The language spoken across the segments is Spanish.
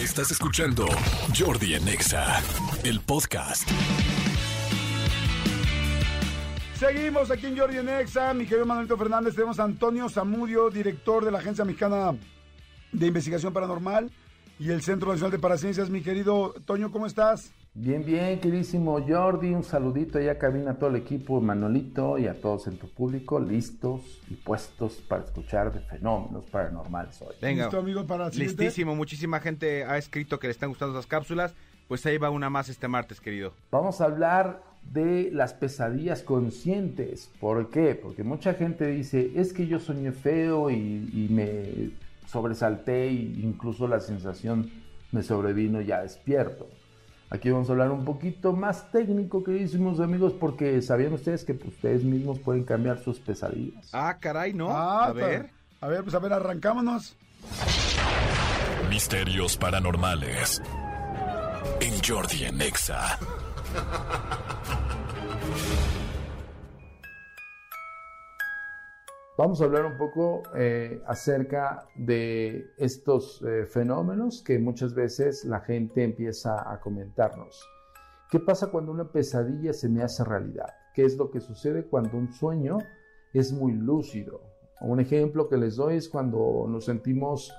Estás escuchando Jordi en Exa, el podcast. Seguimos aquí en Jordi en Exa, mi querido Manuelito Fernández. Tenemos a Antonio Zamudio, director de la Agencia Mexicana de Investigación Paranormal y el Centro Nacional de Paraciencias. Mi querido Toño, ¿cómo estás? Bien, bien, queridísimo Jordi, un saludito allá cabina a todo el equipo, Manolito y a todos en tu público, listos y puestos para escuchar de fenómenos paranormales hoy. Venga, ¿Listo, amigo, para listísimo. Muchísima gente ha escrito que le están gustando esas cápsulas. Pues ahí va una más este martes, querido. Vamos a hablar de las pesadillas conscientes. ¿Por qué? Porque mucha gente dice, es que yo soñé feo y, y me sobresalté e incluso la sensación me sobrevino ya despierto. Aquí vamos a hablar un poquito más técnico, queridísimos amigos, porque sabían ustedes que pues, ustedes mismos pueden cambiar sus pesadillas. Ah, caray, ¿no? Ah, a ver. A ver, pues a ver, arrancámonos. Misterios paranormales. En Jordi en Exa. Vamos a hablar un poco eh, acerca de estos eh, fenómenos que muchas veces la gente empieza a comentarnos. ¿Qué pasa cuando una pesadilla se me hace realidad? ¿Qué es lo que sucede cuando un sueño es muy lúcido? Un ejemplo que les doy es cuando nos sentimos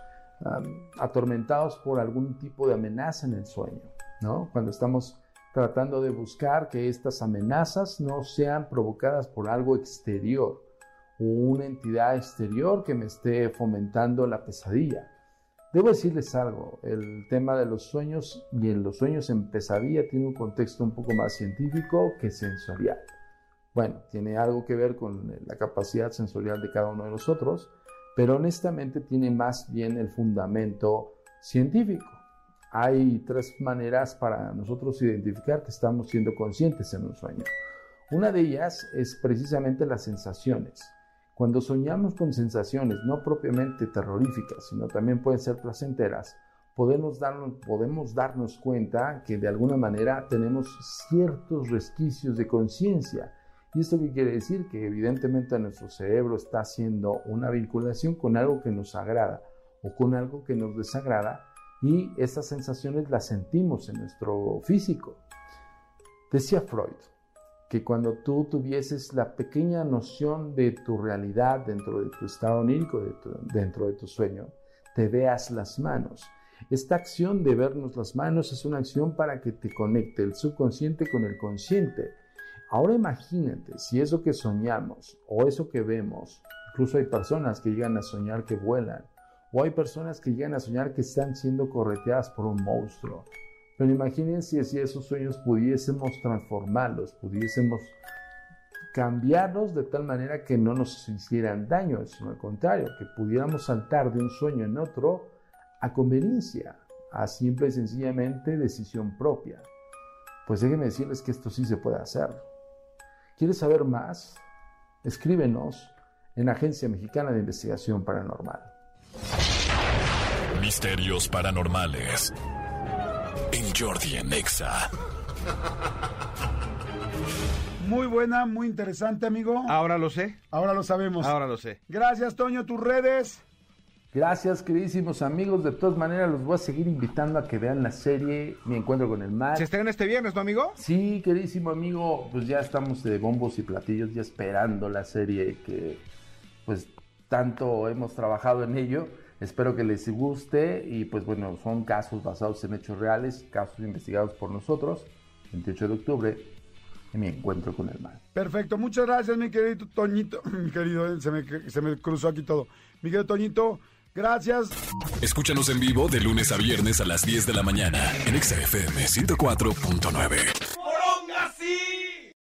atormentados por algún tipo de amenaza en el sueño, ¿no? Cuando estamos tratando de buscar que estas amenazas no sean provocadas por algo exterior una entidad exterior que me esté fomentando la pesadilla. Debo decirles algo, el tema de los sueños y en los sueños en pesadilla tiene un contexto un poco más científico que sensorial. Bueno, tiene algo que ver con la capacidad sensorial de cada uno de nosotros, pero honestamente tiene más bien el fundamento científico. Hay tres maneras para nosotros identificar que estamos siendo conscientes en un sueño. Una de ellas es precisamente las sensaciones. Cuando soñamos con sensaciones no propiamente terroríficas, sino también pueden ser placenteras, podemos darnos, podemos darnos cuenta que de alguna manera tenemos ciertos resquicios de conciencia. ¿Y esto qué quiere decir? Que evidentemente nuestro cerebro está haciendo una vinculación con algo que nos agrada o con algo que nos desagrada y esas sensaciones las sentimos en nuestro físico. Decía Freud, que cuando tú tuvieses la pequeña noción de tu realidad dentro de tu estado onírico, dentro de tu sueño, te veas las manos. Esta acción de vernos las manos es una acción para que te conecte el subconsciente con el consciente. Ahora imagínate si eso que soñamos o eso que vemos, incluso hay personas que llegan a soñar que vuelan, o hay personas que llegan a soñar que están siendo correteadas por un monstruo. Pero imagínense si esos sueños pudiésemos transformarlos, pudiésemos cambiarlos de tal manera que no nos hicieran daño, sino al contrario, que pudiéramos saltar de un sueño en otro a conveniencia, a simple y sencillamente decisión propia. Pues déjenme decirles que esto sí se puede hacer. ¿Quieres saber más? Escríbenos en Agencia Mexicana de Investigación Paranormal. Misterios paranormales. Jordi en Exa. Muy buena, muy interesante, amigo. Ahora lo sé. Ahora lo sabemos. Ahora lo sé. Gracias, Toño. Tus redes. Gracias, queridísimos amigos. De todas maneras, los voy a seguir invitando a que vean la serie Mi Encuentro con el Mar. Se estrena este viernes, ¿no, amigo? Sí, queridísimo amigo, pues ya estamos de bombos y platillos, ya esperando la serie que pues tanto hemos trabajado en ello. Espero que les guste y pues bueno, son casos basados en hechos reales, casos investigados por nosotros. 28 de octubre, en mi encuentro con el mar. Perfecto. Muchas gracias, mi querido Toñito. Mi querido, eh, se me, se me cruzó aquí todo. Mi querido Toñito, gracias. Escúchanos en vivo de lunes a viernes a las 10 de la mañana en XFM 104.9.